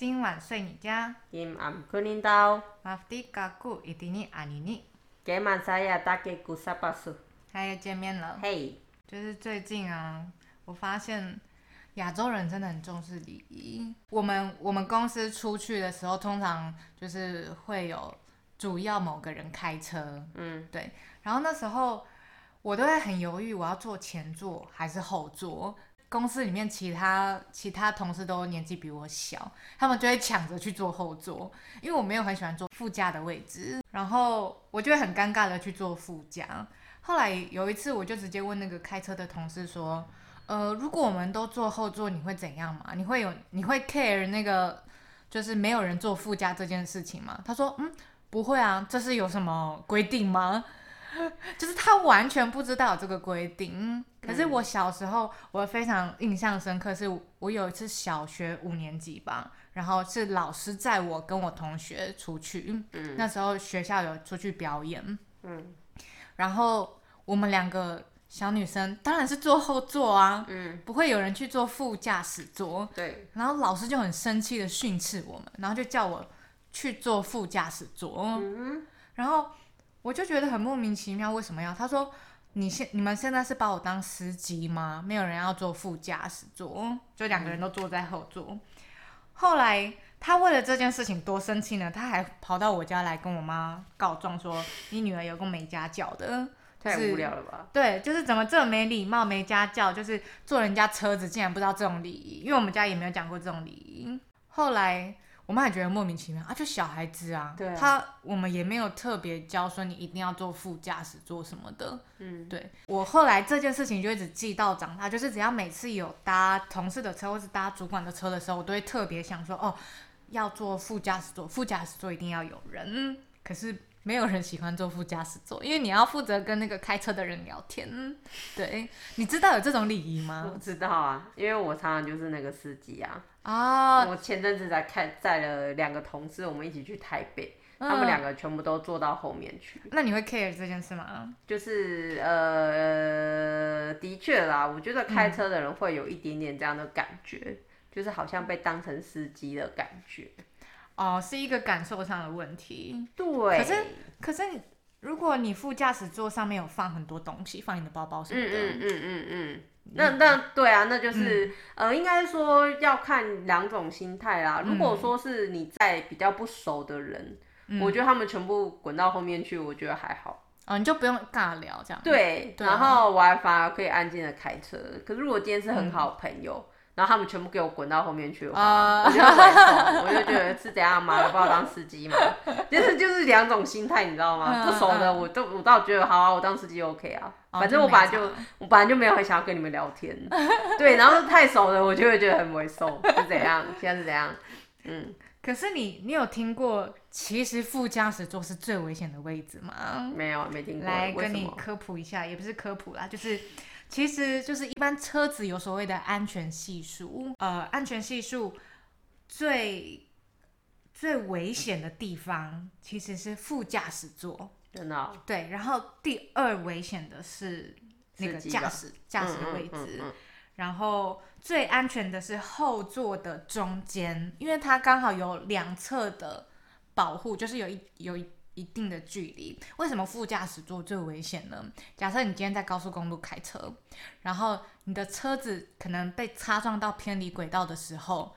今晚睡你家。今晚困你到。马蒂卡库伊蒂尼阿尼尼。今晚再也打给古萨巴苏。嗨，又见面了。嘿、就是最近啊，我发现亚洲人真的很重视礼仪。我们我们公司出去的时候，通常就是会有主要某个人开车。嗯，对。然后那时候我都会很犹豫，我要坐前座还是后座。公司里面其他其他同事都年纪比我小，他们就会抢着去坐后座，因为我没有很喜欢坐副驾的位置，然后我就会很尴尬的去坐副驾。后来有一次，我就直接问那个开车的同事说：“呃，如果我们都坐后座，你会怎样吗？你会有你会 care 那个就是没有人坐副驾这件事情吗？”他说：“嗯，不会啊，这是有什么规定吗？” 就是他完全不知道有这个规定。可是我小时候，我非常印象深刻，是我有一次小学五年级吧，然后是老师载我跟我同学出去，嗯那时候学校有出去表演，嗯然后我们两个小女生当然是坐后座啊，嗯，不会有人去坐副驾驶座。对，然后老师就很生气的训斥我们，然后就叫我去坐副驾驶座。嗯然后我就觉得很莫名其妙，为什么要？他说：“你现你们现在是把我当司机吗？没有人要坐副驾驶座，就两个人都坐在后座。后来他为了这件事情多生气呢，他还跑到我家来跟我妈告状说：“你女儿有个没家教的。”太无聊了吧？对，就是怎么这么没礼貌、没家教，就是坐人家车子竟然不知道这种礼仪，因为我们家也没有讲过这种礼仪。后来我妈也觉得莫名其妙啊，就小孩子啊，他我们也没有特别教说你一定要坐副驾驶座什么的。嗯，对我后来这件事情就一直记到长大，就是只要每次有搭同事的车或是搭主管的车的时候，我都会特别想说，哦，要坐副驾驶座，副驾驶座一定要有人。可是没有人喜欢坐副驾驶座，因为你要负责跟那个开车的人聊天。对，你知道有这种礼仪吗我吗？知道啊，因为我常常就是那个司机啊。啊，我前阵子才看载了两个同事，我们一起去台北，嗯他们两个全部都坐到后面去。那你会 care 这件事吗？就是呃，的确啦，我觉得开车的人会有一点点这样的感觉，就是好像被当成司机的感觉。哦，是一个感受上的问题。对，可是可是，如果你副驾驶座上面有放很多东西，放你的包包什么的，嗯嗯嗯嗯嗯，那那对啊，那就是、嗯呃，应该说要看两种心态啦。如果说是你在比较不熟的人，嗯我觉得他们全部滚到后面去，我觉得还好。哦，你就不用尬聊这样。对，然后我还反而可以安静的开车。可是如果今天是很好的朋友，然后他们全部给我滚到后面去的话，啊我就我就觉得是怎样嘛，我把我当司机嘛，就是就是两种心态，你知道吗？嗯不熟的我都我倒觉得好啊，我当司机 OK 啊，哦反正我本来就我本来就没有很想要跟你们聊天，对，然后太熟了我就会觉得很猥琐，是怎样？现在是怎样？嗯，可是你，你有听过其实副驾驶座是最危险的位置吗？没有没听过，来？跟你科普一下，也不是科普啦，就是其实就是一般车子有所谓的安全系数，呃，安全系数最最危险的地方其实是副驾驶座，真的哦、对，然后第二危险的是那个驾驶驾驶嗯位置，嗯嗯嗯。然后最安全的是后座的中间，因为它刚好有两侧的保护，就是有一有一一定的距离。为什么副驾驶座最危险呢？假设你今天在高速公路开车，然后你的车子可能被擦撞到偏离轨道的时候，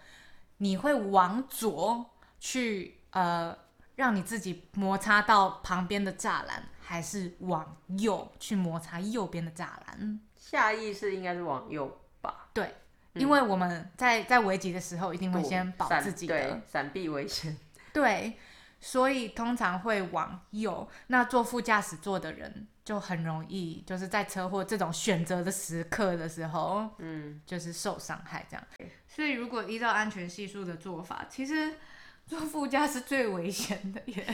你会往左去呃让你自己摩擦到旁边的栅栏，还是往右去摩擦右边的栅栏？下意识应该是往右吧，对，因为我们在在危急的时候一定会先保自己的对，闪避危险。对，所以通常会往右。那坐副驾驶座的人就很容易，就是在车祸这种选择的时刻的时候，嗯，就是受伤害这样。所以如果依照安全系数的做法，其实坐副驾是最危险的耶。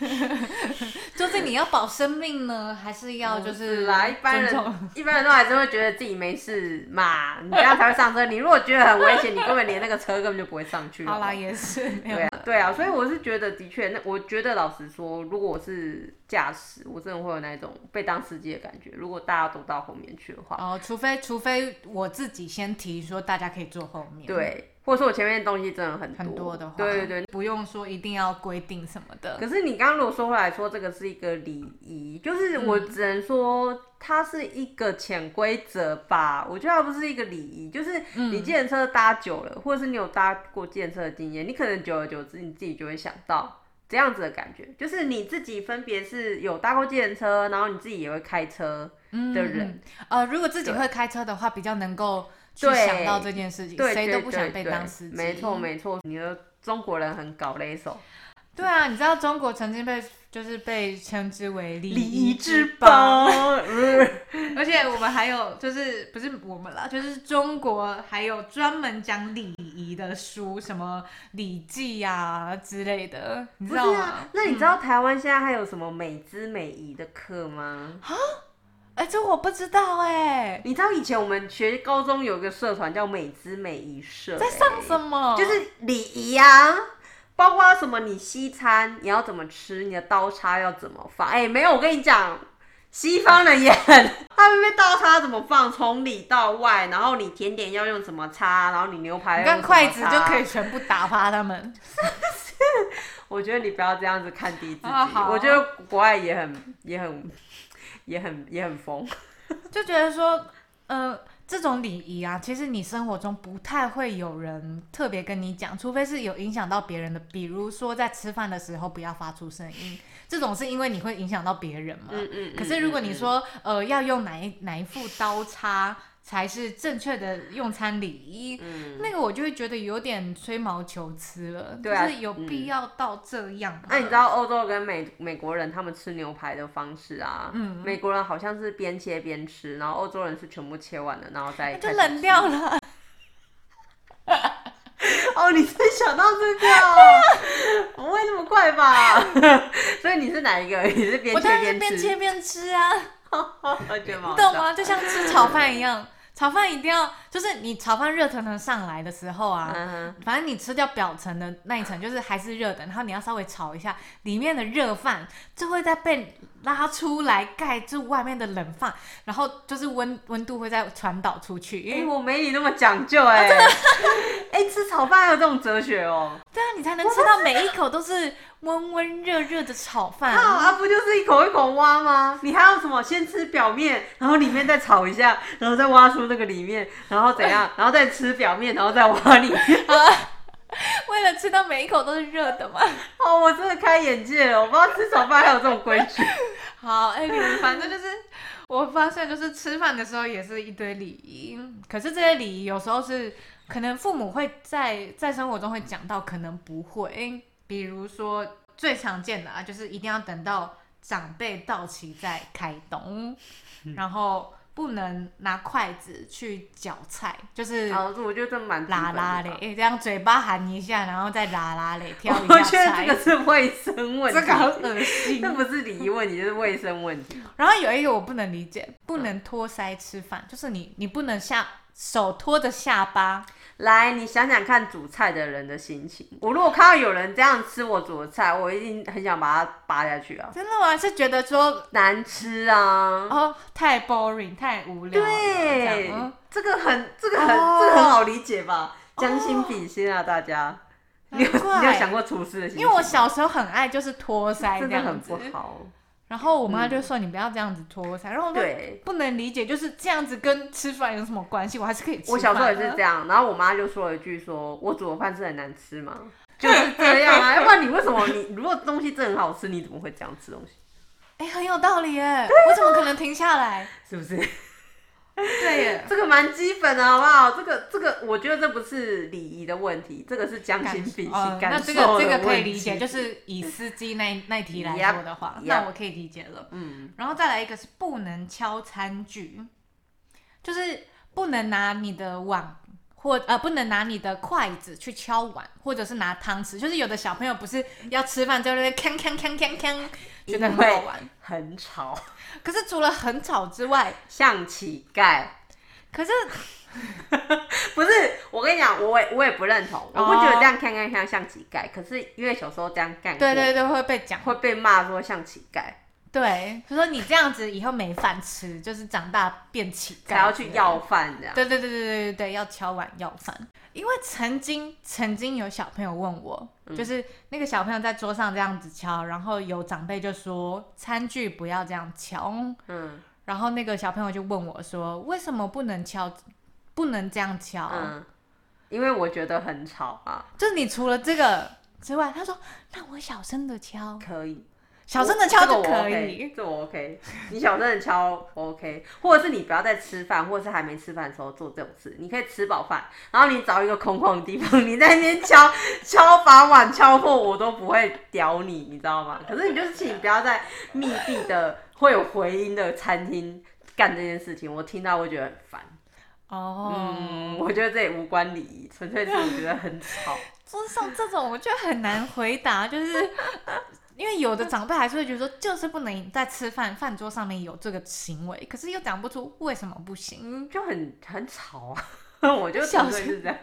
就是你要保生命呢，还是要就是来，一般人 一般人都还是会觉得自己没事嘛，你这样才会上车。你如果觉得很危险，你根本连那个车根本就不会上去。好啦，也是对啊，对啊，所以我是觉得的确，那我觉得老实说，如果我是驾驶，我真的会有那种被当司机的感觉。如果大家都到后面去的话，哦，除非除非我自己先提说大家可以坐后面。对，或者说我前面的东西真的很多很多的话，对对对。不用说一定要规定什么的。可是你刚刚如果说回来说这个是一个礼仪，就是我只能说它是一个潜规则吧。我觉得它不是一个礼仪，就是你计程车搭久了，或者是你有搭过计程车的经验，你可能久而久之你自己就会想到这样子的感觉，就是你自己分别是有搭过计程车，然后你自己也会开车的人。呃，如果自己会开车的话，比较能够。去想到这件事情，谁都不想被当司机。没错没错，你的中国人很搞勒手。对啊，你知道中国曾经被就是被称之为礼仪之邦，而且我们还有就是不是我们啦，就是中国还有专门讲礼仪的书，什么《礼记》呀之类的，你知道吗？那你知道台湾现在还有什么美姿美仪的课吗？啊？哎，这我不知道哎。你知道以前我们学高中有个社团叫美姿美仪社，在上什么？就是礼仪啊，包括什么你西餐你要怎么吃，你的刀叉要怎么放。哎，没有，我跟你讲，西方人也很，他们那刀叉怎么放，从里到外，然后你甜点要用什么叉，然后你牛排用筷子就可以全部打发他们。我觉得你不要这样子看低自己，我觉得国外也很也很。也很也很疯，就觉得说，呃，这种礼仪啊，其实你生活中不太会有人特别跟你讲，除非是有影响到别人的，比如说在吃饭的时候不要发出声音，这种是因为你会影响到别人嘛。嗯嗯。可是如果你说，呃，要用哪一哪一副刀叉。才是正确的用餐礼仪，那个我就会觉得有点吹毛求疵了，就是有必要到这样。那你知道欧洲跟美美国人他们吃牛排的方式啊？嗯，美国人好像是边切边吃，然后欧洲人是全部切完了，然后再就冷掉了。哦，你是想到这个？不会那么快吧？所以你是哪一个？你是边切边吃？边切边吃啊！你懂吗？就像吃炒饭一样。炒饭一定要，就是你炒饭热腾腾上来的时候啊，反正你吃掉表层的那一层，就是还是热的，然后你要稍微炒一下，里面的热饭就会再被拉出来盖住外面的冷饭，然后就是温温度会再传导出去。哎，我没你那么讲究哎，哎，吃炒饭还有这种哲学哦。对啊，你才能吃到每一口都是。温温热热的炒饭，啊，不就是一口一口挖吗？你还要什么？先吃表面，然后里面再炒一下，然后再挖出那个里面，然后怎样？然后再吃表面，然后再挖里面。为了吃到每一口都是热的嘛？哦，我真的开眼界了，我不知道吃炒饭还有这种规矩。好，哎，你们反正就是，我发现就是吃饭的时候也是一堆礼仪，可是这些礼仪有时候是可能父母会在在生活中会讲到，可能不会。比如说最常见的啊，就是一定要等到长辈到齐再开动，然后不能拿筷子去搅菜，就是我觉得这蛮拉拉嘞，这样嘴巴含一下，然后再拉拉嘞挑一下我觉得这个是卫生问题，这个很恶心，这不是礼仪问题，就是卫生问题。然后有一个我不能理解，不能托腮吃饭，就是你你不能下手托着下巴。来，你想想看煮菜的人的心情。我如果看到有人这样吃我煮的菜，我一定很想把它扒下去啊！真的吗？是觉得说难吃啊？哦，太 boring，太无聊。对，这个很，这个很，这个很好理解吧？将心比心啊，大家。你有你有想过厨师的心？因为我小时候很爱就是托腮这样子。不好。然后我妈就说：“你不要这样子拖腮。”然后我就不能理解，就是这样子跟吃饭有什么关系？我还是可以吃。我小时候也是这样。然后我妈就说了一句：“说我煮的饭是很难吃吗？”就是这样啊，要不然你为什么你如果东西真的很好吃，你怎么会这样吃东西？哎，很有道理哎，我怎么可能停下来？是不是？对，这个蛮基本的，好不好？这个这个，我觉得这不是礼仪的问题，这个是将心比心，感受那这个这个可以理解，就是以司机那那题来说的话，那我可以理解了。嗯，然后再来一个是不能敲餐具，就是不能拿你的碗或呃不能拿你的筷子去敲碗，或者是拿汤匙，就是有的小朋友不是要吃饭在那边锵锵锵锵锵，觉得很好玩，很吵。可是除了很吵之外，像乞丐。可是 不是我跟你讲，我也我也不认同，我不觉得这样看看像像乞丐。可是因为小时候这样干，对对对，会被讲，会被骂说像乞丐。对，他说你这样子以后没饭吃，就是长大变乞丐，还要去要饭这样。对对对对对对对，要敲碗要饭。因为曾经曾经有小朋友问我，嗯就是那个小朋友在桌上这样子敲，然后有长辈就说餐具不要这样敲，嗯然后那个小朋友就问我说，为什么不能敲，不能这样敲？嗯，因为我觉得很吵啊，就是你除了这个之外，他说那我小声的敲，可以。小声的敲就可以。这我 OK。你小声的敲 OK，或者是你不要在吃饭，或者是还没吃饭的时候做这种事。你可以吃饱饭，然后你找一个空旷的地方，你在那边敲敲把碗敲破，我都不会屌你，你知道吗？可是你就是请不要在密闭的会有回音的餐厅干这件事情，我听到会觉得很烦。哦，嗯，我觉得这也无关礼仪，纯粹是我觉得很吵。就是像这种，我觉得很难回答，就是因为有的长辈还是会觉得说，就是不能在吃饭饭桌上面有这个行为，可是又讲不出为什么不行。嗯，就很很吵啊。我就纯粹是这样。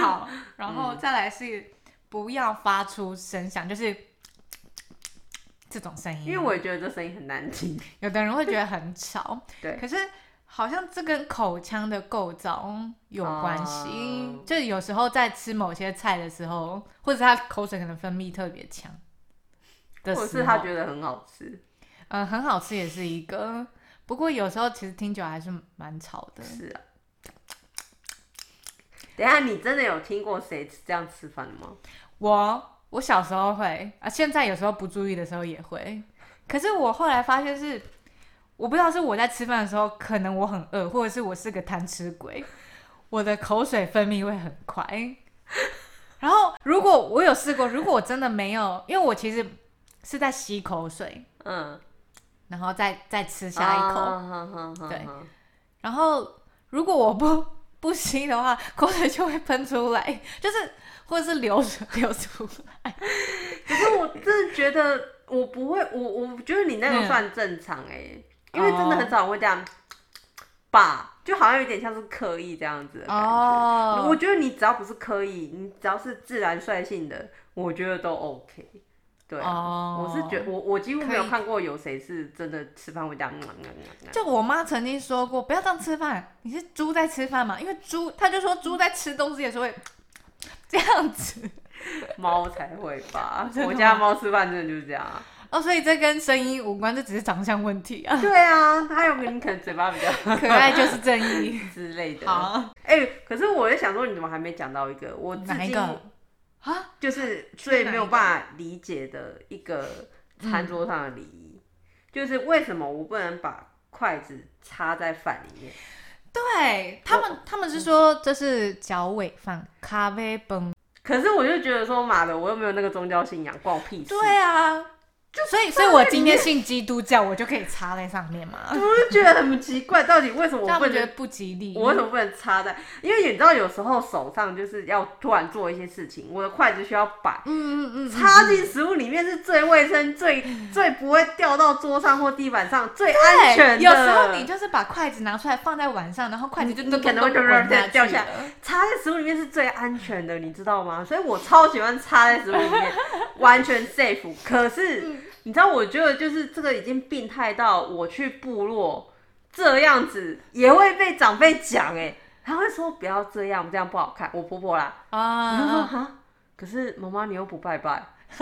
好，然后再来是不要发出声响，就是这种声音。因为我也觉得这声音很难听。有的人会觉得很吵，对可是好像这跟口腔的构造有关系。哦就有时候在吃某些菜的时候，或者他口水可能分泌特别强或者是他觉得很好吃，嗯，很好吃也是一个。不过有时候其实听久了还是蛮吵的。是啊。等一下，你真的有听过谁这样吃饭的吗？我我小时候会啊，现在有时候不注意的时候也会。可是我后来发现是，我不知道是我在吃饭的时候，可能我很饿，或者是我是个贪吃鬼，我的口水分泌会很快。然后如果我有试过，如果我真的没有，因为我其实是在吸口水，嗯，然后再再吃下一口。口对然后如果我不 不吸的话，口水就会喷出来，就是或者是流水流出来。可是我真的觉得我不会，我我觉得你那个嗯算正常哎、因为真的很少人会这样吧，就好像有点像是刻意这样子的感觉。哦，我觉得你只要不是刻意，你只要是自然率性的，我觉得都 OK。对啊，哦，我是觉我我几乎没有可以看过有谁是真的吃饭会这样。嗯嗯嗯嗯就我妈曾经说过，不要这样吃饭。你是猪在吃饭嘛？因为猪，她就说猪在吃东西的时候会 这样子。猫才会吧？真的吗我家猫吃饭真的就是这样啊。哦，所以这跟声音无关，这只是长相问题啊。对啊，它有可能可能嘴巴比较 可爱就是正义。之类的。好，哎、可是我在想说，你怎么还没讲到一个我哪一个啊？就是最没有办法理解的一个餐桌上的礼仪，就是为什么我不能把筷子插在饭里面？对他们，他们是说这是脚尾饭、咖啡崩。可是我就觉得说，妈的，我又没有那个宗教信仰，关我屁事。对啊，所以，所以我今天信基督教，我就可以插在上面嘛。我就觉得很奇怪，到底为什么我不能？这样觉得不吉利？我为什么不能插在？因为你知道，有时候手上就是要突然做一些事情，我的筷子需要摆。嗯嗯嗯，插进食物里面是最卫生、最最不会掉到桌上或地板上、最安全的。有时候你就是把筷子拿出来放在碗上，然后筷子就可能会咚咚滚下去掉下来插在食物里面是最安全的，你知道吗？所以我超喜欢插在食物里面，完全 safe。可是、嗯你知道，我觉得就是这个已经病态到我去部落这样子也会被长辈讲哎、他会说不要这样，这样不好看。我婆婆啦，啊，哈，可是妈妈你又不拜拜，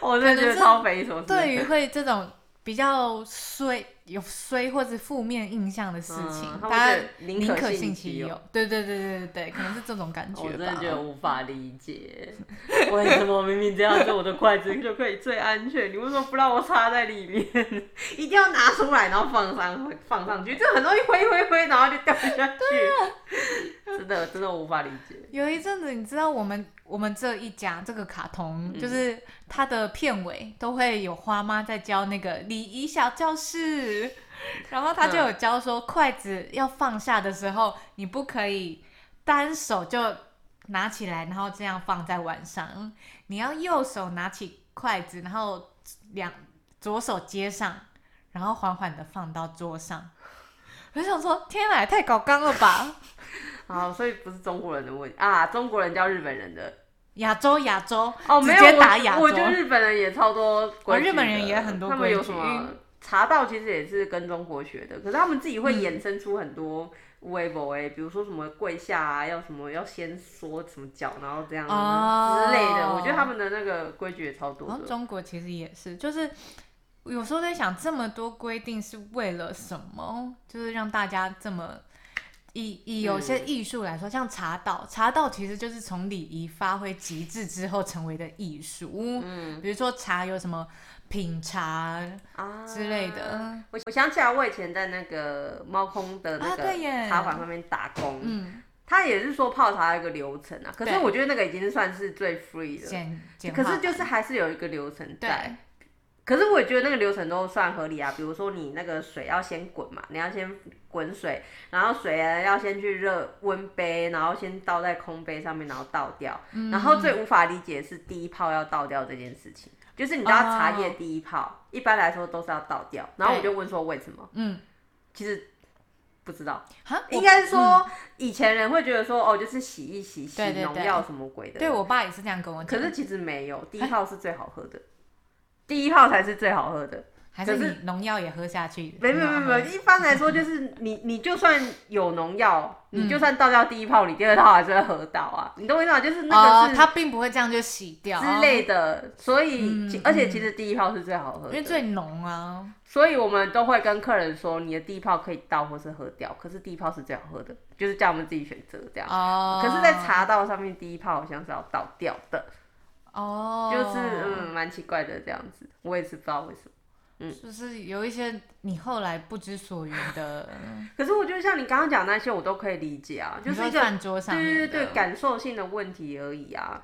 我真的觉得可能是超匪夷所思。对于会这种比较衰、有衰或者负面印象的事情，嗯他们大家宁可信其有对对对对对，可能是这种感觉我真的。觉得无法理解，为什么明明这样子我的筷子就可以最安全，你为什么不让我插在里面？一定要拿出来，然后放上放上去，就很容易灰灰灰，然后就掉下去。真的真的无法理解。有一阵子，你知道我们我们这一家这个卡通，就是它的片尾都会有花妈在教那个礼仪小教室，然后他就有教说，筷子要放下的时候，你不可以单手就拿起来，然后这样放在碗上，你要右手拿起筷子，然后两左手接上，然后缓缓的放到桌上。我就想说，天哪，也太搞纲了吧！好，所以不是中国人的问题啊，中国人叫日本人的亚洲，亚洲，哦，直接没有，打亚洲。我我觉得日本人也超多规矩的、日本人也很多他们有规矩什么茶道其实也是跟中国学的，可是他们自己会衍生出很多微博哎，比如说什么跪下啊，要什么要先缩什么脚，然后这样之类的。我觉得他们的那个规矩也超多的。中国其实也是，就是有时候在想，这么多规定是为了什么？就是让大家这么。以以有些艺术来说，像茶道，茶道其实就是从礼仪发挥极致之后成为的艺术。嗯，比如说茶有什么品茶啊之类的。我我想起来，我以前在那个猫空的那个茶馆上面打工，嗯，他也是说泡茶一个流程啊。可是我觉得那个已经算是最 free 的，可是就是还是有一个流程在。可是我也觉得那个流程都算合理啊，比如说你那个水要先滚嘛，你要先滚水，然后水啊要先去热温杯，然后先倒在空杯上面，然后倒掉。然后最无法理解是第一泡要倒掉这件事情，就是你知道茶叶第一泡一般来说都是要倒掉，然后我就问说为什么？嗯，其实不知道，应该是说以前人会觉得说哦，就是洗一洗，洗农药什么鬼的。对我爸也是这样跟我讲。可是其实没有，第一泡是最好喝的。第一泡才是最好喝的，还是你农药也喝下去？没没没没，一般来说就是你你就算有农药，你就算倒掉第一泡，你第二泡还是会喝到啊。你懂我意思吗？就是那个是它并不会这样就洗掉之类的，所以而且其实第一泡是最好喝，因为最浓啊。所以我们都会跟客人说，你的第一泡可以倒或是喝掉，可是第一泡是最好喝的，就是叫我们自己选择这样。哦。可是，在茶道上面，第一泡好像是要倒掉的。哦，就是嗯，蛮奇怪的这样子，我也是不知道为什么，嗯，就是有一些你后来不知所云的，可是我觉得像你刚刚讲那些，我都可以理解啊，就是一个对对对对感受性的问题而已啊，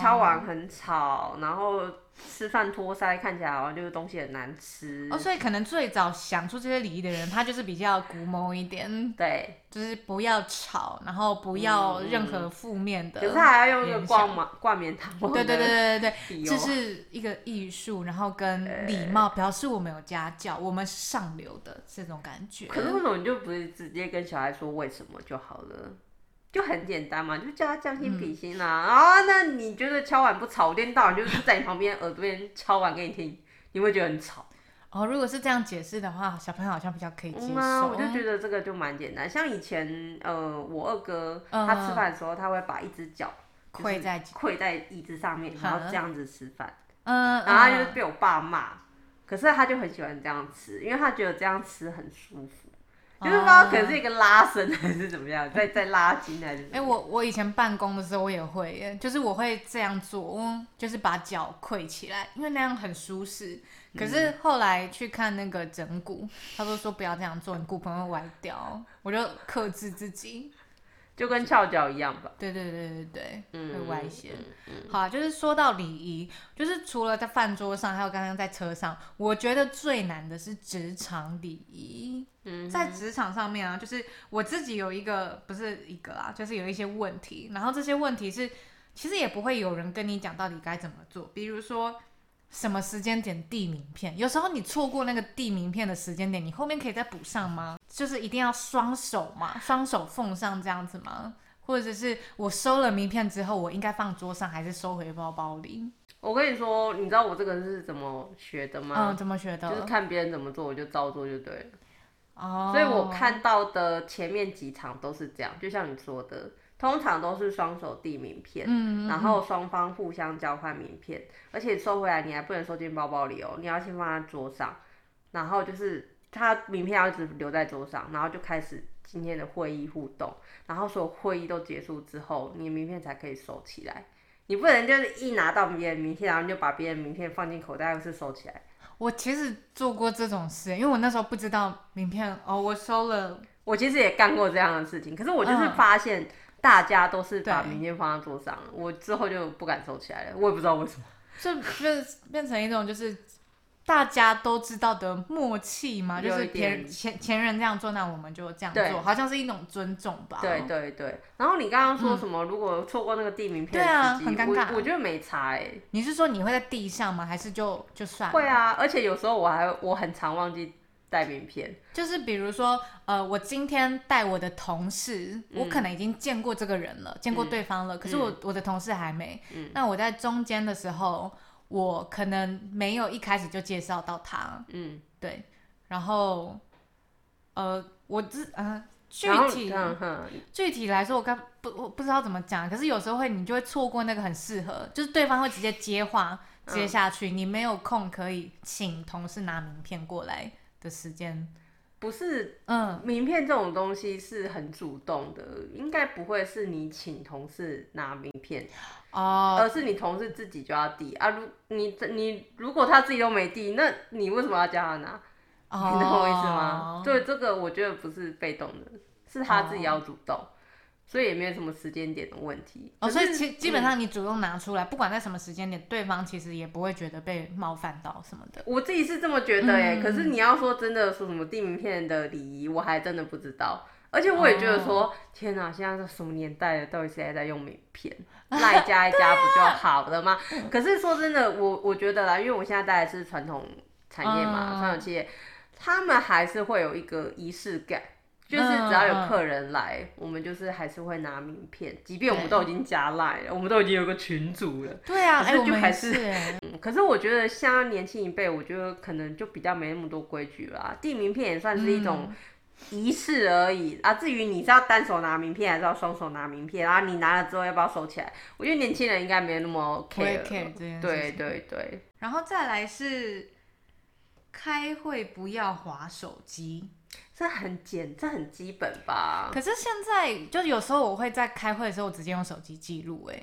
敲碗很吵，然后。吃饭托腮，看起来好像就是东西很难吃。哦，所以可能最早想出这些礼仪的人，他就是比较古某一点，对，就是不要吵，然后不要任何负面的，可是他还要用一个冠冕冠冕堂皇，对对对对对对，这是一个艺术，然后跟礼貌表示我们有家教，我们是上流的这种感觉。可是为什么你就不是直接跟小孩说为什么就好了？就很简单嘛，就叫他将心比心啦。啊，那你觉得敲碗不吵，颠倒就是在你旁边耳朵边敲碗给你听，你会觉得很吵。哦，如果是这样解释的话，小朋友好像比较可以接受。我就觉得这个就蛮简单。像以前，呃，我二哥他吃饭的时候，他会把一只脚跪在跪在椅子上面，然后这样子吃饭。嗯。然后他就被我爸骂，可是他就很喜欢这样吃，因为他觉得这样吃很舒服。就是不知道可能是一个拉伸还是怎么样，在在拉筋还是？哎，我我以前办公的时候我也会，就是我会这样做，就是把脚跪起来，因为那样很舒适。可是后来去看那个整骨，他都说不要这样做，你骨盆会歪掉。我就克制自己。就跟翘脚一样吧。对对对对对，会歪些。好，就是说到礼仪，就是除了在饭桌上，还有刚刚在车上，我觉得最难的是职场礼仪。嗯，在职场上面啊，就是我自己有一个，不是一个啊，就是有一些问题，然后这些问题是，其实也不会有人跟你讲到底该怎么做，比如说。什么时间点递名片？有时候你错过那个递名片的时间点，你后面可以再补上吗？就是一定要双手嘛，双手奉上这样子吗？或者是我收了名片之后，我应该放桌上还是收回包包里？我跟你说，你知道我这个是怎么学的吗？嗯，怎么学的？就是看别人怎么做，我就照做就对了。哦。所以我看到的前面几场都是这样，就像你说的。通常都是双手递名片，嗯然后双方互相交换名片，而且收回来你还不能收进包包里哦，你要先放在桌上，然后就是他名片要一直留在桌上，然后就开始今天的会议互动，然后所有会议都结束之后，你的名片才可以收起来，你不能就是一拿到别人名片，然后就把别人名片放进口袋，又是收起来。我其实做过这种事，因为我那时候不知道名片哦，我收了，我其实也干过这样的事情，可是我就是发现。大家都是把名片放在桌上，我之后就不敢收起来了。我也不知道为什么，就变变成一种就是大家都知道的默契嘛，就是前前前人这样做，那我们就这样做，好像是一种尊重吧。对对对。然后你刚刚说什么？如果错过那个地名片，对啊，很尴尬。我觉得没差哎。你是说你会在地上吗？还是就就算？会啊，而且有时候我还我很常忘记。带名片，就是比如说，呃，我今天带我的同事，我可能已经见过这个人了，见过对方了，可是我我的同事还没。那我在中间的时候，我可能没有一开始就介绍到他。嗯，对，然后呃，我知呃具体嗯，具体来说，我刚不我不知道怎么讲，可是有时候会你就会错过那个很适合，就是对方会直接接话接嗯下去，你没有空可以请同事拿名片过来的时间。不是嗯，名片这种东西是很主动的，应该不会是你请同事拿名片，哦，而是你同事自己就要递啊。如你你如果他自己都没递，那你为什么要叫他拿？哦你懂我意思吗？对，这个我觉得不是被动的，是他自己要主动，所以也没有什么时间点的问题。哦，所以其基本嗯上你主动拿出来，不管在什么时间点，对方其实也不会觉得被冒犯到什么的。我自己是这么觉得耶，嗯可是你要说真的说什么递名片的礼仪，我还真的不知道。而且我也觉得说，哦天哪，现在是什么年代了，到底谁还在用名片？赖加一加不就好了吗？可是说真的，我我觉得啦，因为我现在待的是传统产业嘛，嗯传统企业，他们还是会有一个仪式感。就是只要有客人来，我们就是还是会拿名片，即便我们都已经加赖了，我们都已经有个群组了，对啊，就还是可是我觉得像年轻一辈，我觉得可能就比较没那么多规矩啦。递名片也算是一种嗯仪式而已、啊。至于你是要单手拿名片，还是要双手拿名片，然后你拿了之后要不要收起来？我觉得年轻人应该没那么 care。对。对对，然后再来是开会不要划手机。这很简，这很基本吧？可是现在就有时候我会在开会的时候我直接用手机记录，哎，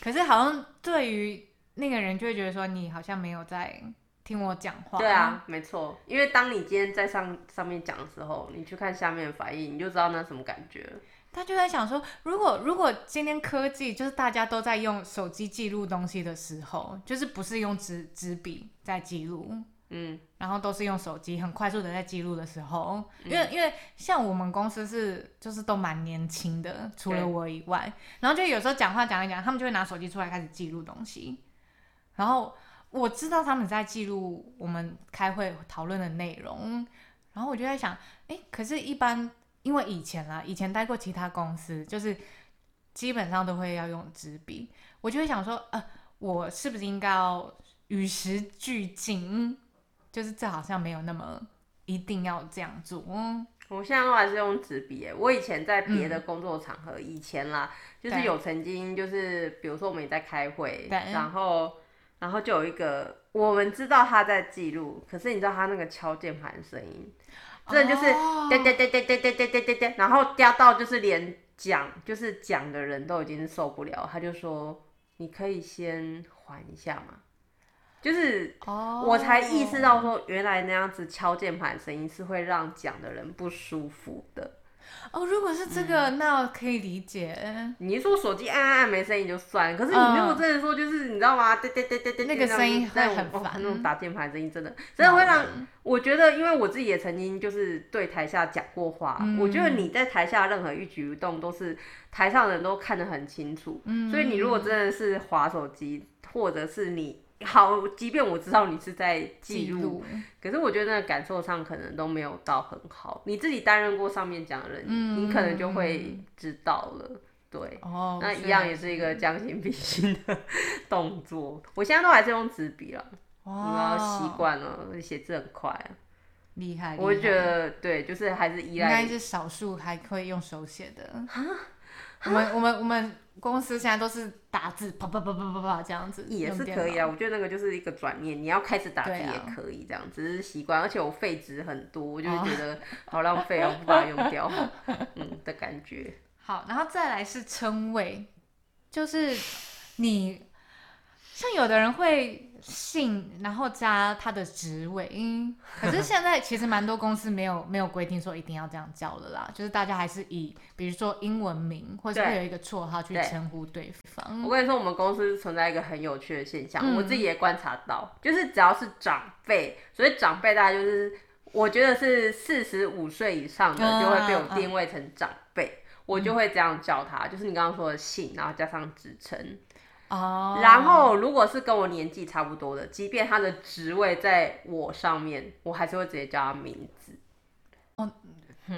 可是好像对于那个人就会觉得说你好像没有在听我讲话。对啊，没错。因为当你今天在上上面讲的时候，你去看下面的反应，你就知道那什么感觉。他就在想说，如果如果今天科技就是大家都在用手机记录东西的时候，就是不是用纸纸笔在记录，嗯，然后都是用手机很快速的在记录的时候，嗯。因为因为像我们公司是就是都蛮年轻的，除了我以外，然后就有时候讲话讲一讲，他们就会拿手机出来开始记录东西，然后我知道他们在记录我们开会讨论的内容，然后我就在想，哎，可是一般因为以前啦，以前待过其他公司，就是基本上都会要用纸笔，我就会想说，呃，我是不是应该要与时俱进？就是这好像没有那么一定要这样做。嗯我现在都还是用纸笔耶。我以前在别的工作场合，以前啦，就是有曾经就是，比如说我们也在开会，对然后然后就有一个我们知道他在记录，可是你知道他那个敲键盘的声音，真的就是哦哒哒哒哒哒哒哒哒哒哒，然后嗲到就是连讲就是讲的人都已经受不了，他就说你可以先缓一下嘛，就是哦，我才意识到说，原来那样子敲键盘声音是会让讲的人不舒服的。哦，如果是这个，那可以理解。你一说手机按按按没声音就算，可是你如果真的说就是你知道吗？对对对对对，那个声音会很哦烦。那种打键盘声音真的真的会让嗯我觉得，因为我自己也曾经就是对台下讲过话，嗯。我觉得你在台下任何一举一动都是台上的人都看得很清楚，嗯。所以你如果真的是划手机，或者是你好，即便我知道你是在记录，可是我觉得那个感受上可能都没有到很好。你自己担任过上面讲的人，嗯你可能就会知道了。对，哦，那一样也是一个将心比心的动作。我现在都还是用纸笔了，因为要习，惯了，写字很快啊。厉害，我觉得对，就是还是依赖应该。是少数还会用手写的。我们我们我们公司现在都是打字，啪啪啪啪啪啪这样子，也是可以啊，我觉得那个就是一个转念，你要开始打字也可以，这样只是习惯，而且我废纸很多，我就觉得好浪费我，不把它用掉，嗯的感觉。好，然后再来是称谓，就是你像有的人会姓，然后加他的职位，嗯可是现在其实蛮多公司没有没有规定说一定要这样叫的啦，就是大家还是以比如说英文名或者有一个绰号去称呼对方。我跟你说，我们公司存在一个很有趣的现象，嗯我自己也观察到，就是只要是长辈，所以长辈大家就是，我觉得是四十五岁以上的嗯就会被我嗯定位成长辈，我就会这样叫他，就是你刚刚说的姓，然后加上职称。哦，然后如果是跟我年纪差不多的，即便他的职位在我上面，我还是会直接叫他名字。哦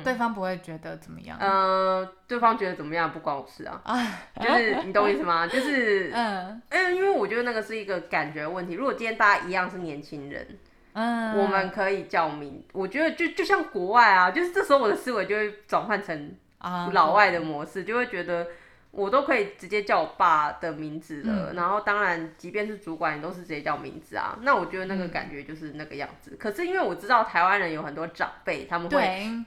对方不会觉得怎么样。嗯、对方觉得怎么样不关我事啊，啊，就是你懂我意思吗？就是嗯，嗯，因为我觉得那个是一个感觉问题。如果今天大家一样是年轻人，嗯，我们可以叫名。我觉得就就像国外啊，就是这时候我的思维就会转换成啊老外的模式，就会觉得我都可以直接叫我爸的名字嗯了。然后当然，即便是主管，也都是直接叫名字啊。那我觉得那个嗯感觉就是那个样子。可是因为我知道台湾人有很多长辈，他们会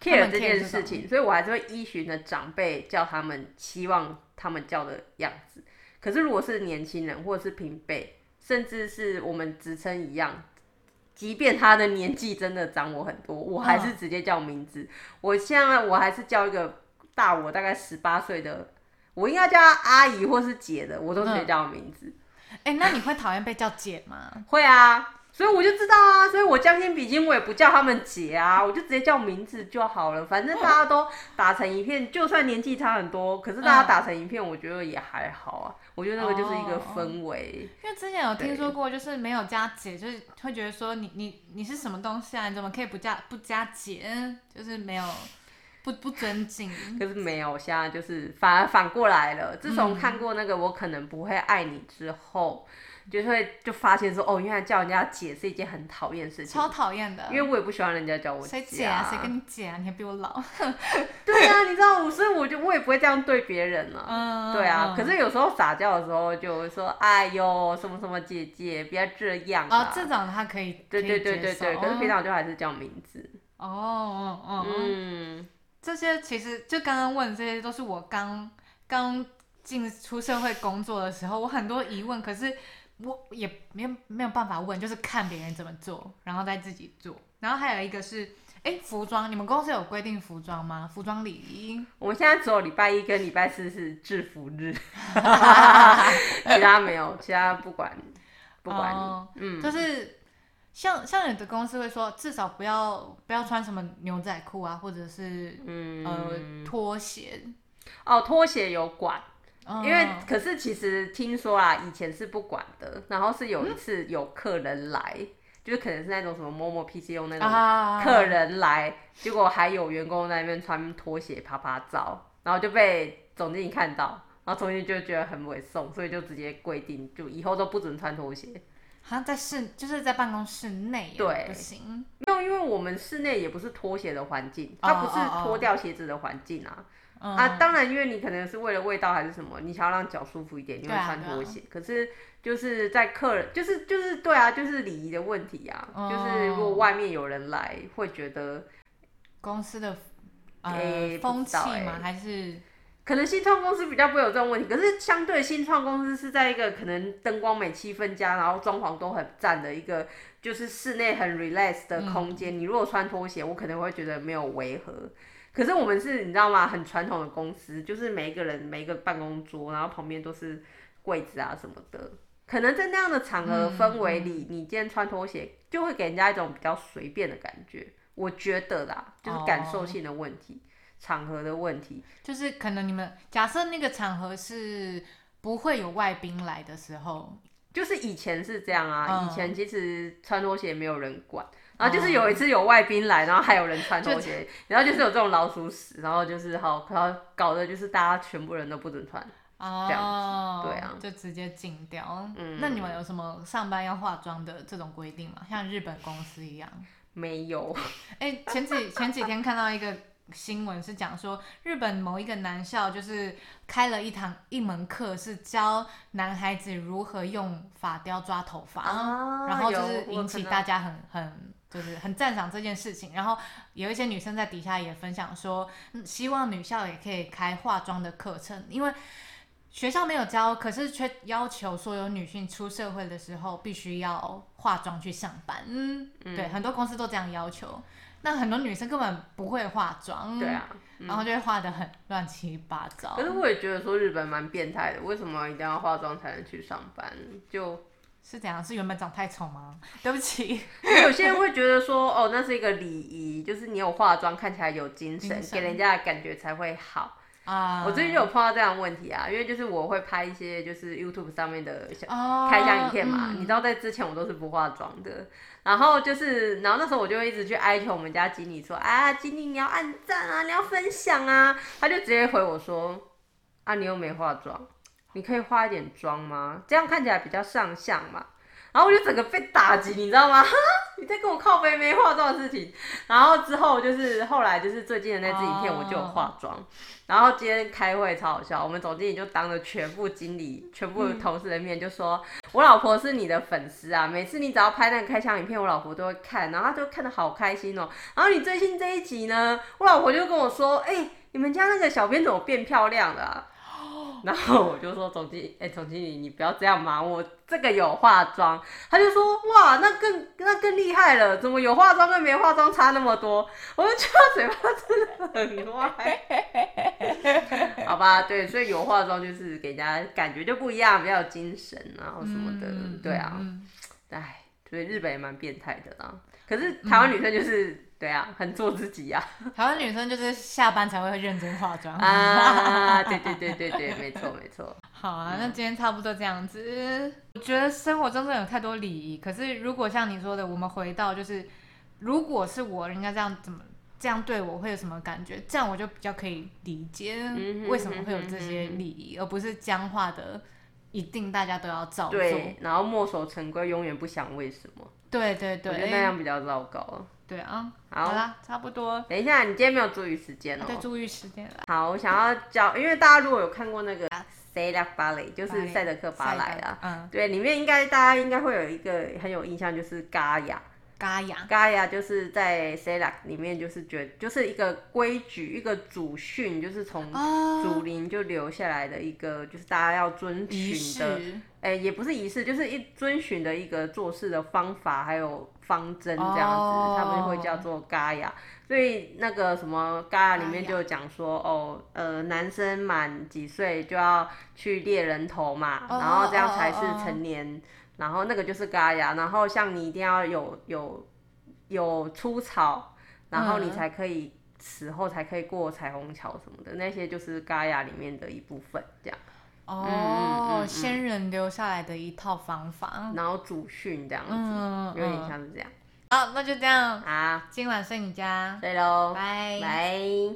care 这件事情，所以我还是会依循着长辈叫他们希望他们叫的样子。可是如果是年轻人或者是平辈，甚至是我们职称一样，即便他的年纪真的长我很多，我还是直接叫名字。我现在我还是叫一个大我大概十八岁的，我应该叫她阿姨或是姐的，我都直接叫我名字。哎、那你会讨厌被叫姐吗？会啊，所以我就知道啊，所以我将心比心，我也不叫他们姐啊，我就直接叫名字就好了。反正大家都打成一片，就算年纪差很多，可是大家打成一片，我觉得也还好啊。我觉得那个就是一个氛围。因为之前有听说过，就是没有加姐，就是会觉得说你你你是什么东西啊？你怎么可以不加不加姐？就是没有不不尊敬。可是没有，现在就是反而反过来了。自从看过那个《我可能不会爱你》之后，就会就发现说，哦，原来叫人家姐是一件很讨厌的事情。超讨厌的因，为我也不喜欢人家叫我谁姐姐啊？谁跟你姐啊？你还比我老。对啊，你知道，所以我就我也不会这样对别人啊。嗯，对啊，嗯可是有时候撒娇的时候就会说：“哎呦，什么什么姐姐，不要这样哦啊。，这种他可以，对对对对对，可是平常就还是叫名字。哦哦哦，嗯嗯，这些其实就刚刚问的这些都是我刚刚进出社会工作的时候，我很多疑问，可是我也没有没有办法问，就是看别人怎么做，然后再自己做。然后还有一个是，哎，服装，你们公司有规定服装吗？服装礼仪？我们现在只有礼拜一跟礼拜四是制服日，其他没有，其他不管不管你。哦嗯，就是像像有的公司会说，至少不要不要穿什么牛仔裤啊，或者是嗯。呃拖鞋，哦，拖鞋有管。嗯。因为可是其实听说啊，以前是不管的，然后是有一次有客人来，就是可能是那种什么某某 PC 用那种啊客人来，结果还有员工在那边穿拖鞋啪啪照，然后就被总经理看到，然后总经理就觉得很猥琐，所以就直接规定，就以后都不准穿拖鞋。好像在室就是在办公室内对不行。没有，因为我们室内也不是拖鞋的环境，哦它不是脱掉鞋子的环境啊。嗯啊，当然，因为你可能是为了味道还是什么，你想要让脚舒服一点，你会穿拖鞋。可是就是在客人，就是就是对啊，就是礼仪的问题啊。哦就是如果外面有人来，会觉得公司的呃、诶风气吗？还是可能新创公司比较不会有这种问题，可是相对新创公司是在一个可能灯光美、气氛佳，然后装潢都很赞的一个，就是室内很 relax 的空间。你如果穿拖鞋，我可能会觉得没有违和。可是我们是，你知道吗？很传统的公司，就是每一个人每一个办公桌，然后旁边都是柜子啊什么的。可能在那样的场合氛围里，你今天穿拖鞋，就会给人家一种比较随便的感觉。我觉得啦，就是感受性的问题。场合的问题，就是可能你们假设那个场合是不会有外宾来的时候，就是以前是这样啊，嗯以前其实穿拖鞋没有人管，然后就是有一次有外宾来，然后还有人穿拖鞋，然后就是有这种老鼠屎，然后就是好，然后搞的就是大家全部人都不准穿。哦，这样子对啊就直接禁掉。嗯那你们有什么上班要化妆的这种规定吗？像日本公司一样？没有，哎、前几前几天看到一个新闻是讲说，日本某一个男校就是开了一堂一门课，是教男孩子如何用发雕抓头发，啊然后就是引起大家很很就是很赞赏这件事情。然后有一些女生在底下也分享说，嗯希望女校也可以开化妆的课程，因为。学校没有教，可是却要求所有女性出社会的时候必须要化妆去上班。嗯，对，很多公司都这样要求。那很多女生根本不会化妆，对，啊。然后就会化的很乱七八糟可。是我也觉得说日本蛮变态的，为什么一定要化妆才能去上班？就 是怎样？是原本长太丑吗？对不起，有些人会觉得说，哦，那是一个礼仪，就是你有化妆看起来有精神，精神给人家的感觉才会好。啊，我最近就有碰到这样的问题啊，因为就是我会拍一些就是 YouTube 上面的小哦开箱影片嘛，嗯你知道在之前我都是不化妆的，然后就是，然后那时候我就一直去哀求我们家经理说，啊，经理你要按赞啊，你要分享啊，他就直接回我说，啊，你又没化妆，你可以化一点妆吗？这样看起来比较上相嘛。然后我就整个被打击，你知道吗？你在跟我靠背没化妆的事情。然后之后就是后来就是最近的那支影片，我就有化妆。然后今天开会超好笑，我们总经理就当着全部经理、全部同事的面就说：“我老婆是你的粉丝啊，每次你只要拍那个开箱影片，我老婆都会看，然后她就看得好开心哦。然后你最新这一集呢，我老婆就跟我说：，哎，你们家那个小编怎么变漂亮了？”然后我就说总经理，哎，总经理，你不要这样嘛，我这个有化妆。他就说，哇，那更那更厉害了，怎么有化妆跟没化妆差那么多？我就觉得嘴巴真的很歪。好吧，对，所以有化妆就是给人家感觉就不一样，比较有精神啊什么的，对啊。哎，所以日本也蛮变态的啦。可是台湾女生就是。对啊，很做自己呀。台湾女生就是下班才会认真化妆啊。对对对对对，没错没错。好啊，那今天差不多这样子。我觉得生活中真的有太多礼仪，可是如果像你说的，我们回到就是，如果是我，人家这样怎么这样对我，会有什么感觉？这样我就比较可以理解为什么会有这些礼仪，而不是僵化的，一定大家都要照做。对，然后墨守成规，永远不想为什么。对对对，我觉得那样比较糟糕。对啊，好啦，差不多。等一下，你今天没有注意时间哦。对，注意时间了。好，我想要教，因为大家如果有看过那个《塞德克芭蕾》，就是赛德克巴莱啦，嗯，对，里面应该大家应该会有一个很有印象，就是嘎雅。嘎雅，嘎雅就是在 e l a 里面，就是觉就是一个规矩，一个祖训，就是从祖灵就留下来的一个，就是大家要遵循的。哎，也不是仪式，就是一遵循的一个做事的方法，还有方针这样子，他们会叫做嘎雅。所以那个什么嘎雅里面就讲说，哦，呃，男生满几岁就要去猎人头嘛，然后这样才是成年。然后那个就是嘎雅，然后像你一定要有有有出草，然后你才可以死后才可以过彩虹桥什么的，那些就是嘎雅里面的一部分，这样。哦，先人留下来的一套方法，然后祖训这样子，有点像是这样。好，那就这样。好，今晚睡你家。对喽。拜拜。